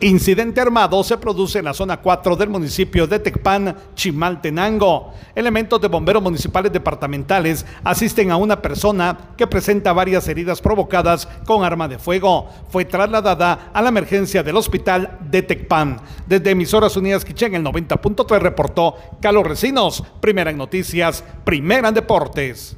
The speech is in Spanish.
Incidente armado se produce en la zona 4 del municipio de Tecpan, Chimaltenango. Elementos de bomberos municipales departamentales asisten a una persona que presenta varias heridas provocadas con arma de fuego. Fue trasladada a la emergencia del hospital de Tecpan. Desde Emisoras Unidas Quichén, el 90.3 reportó Carlos Recinos. Primera en noticias, primera en deportes.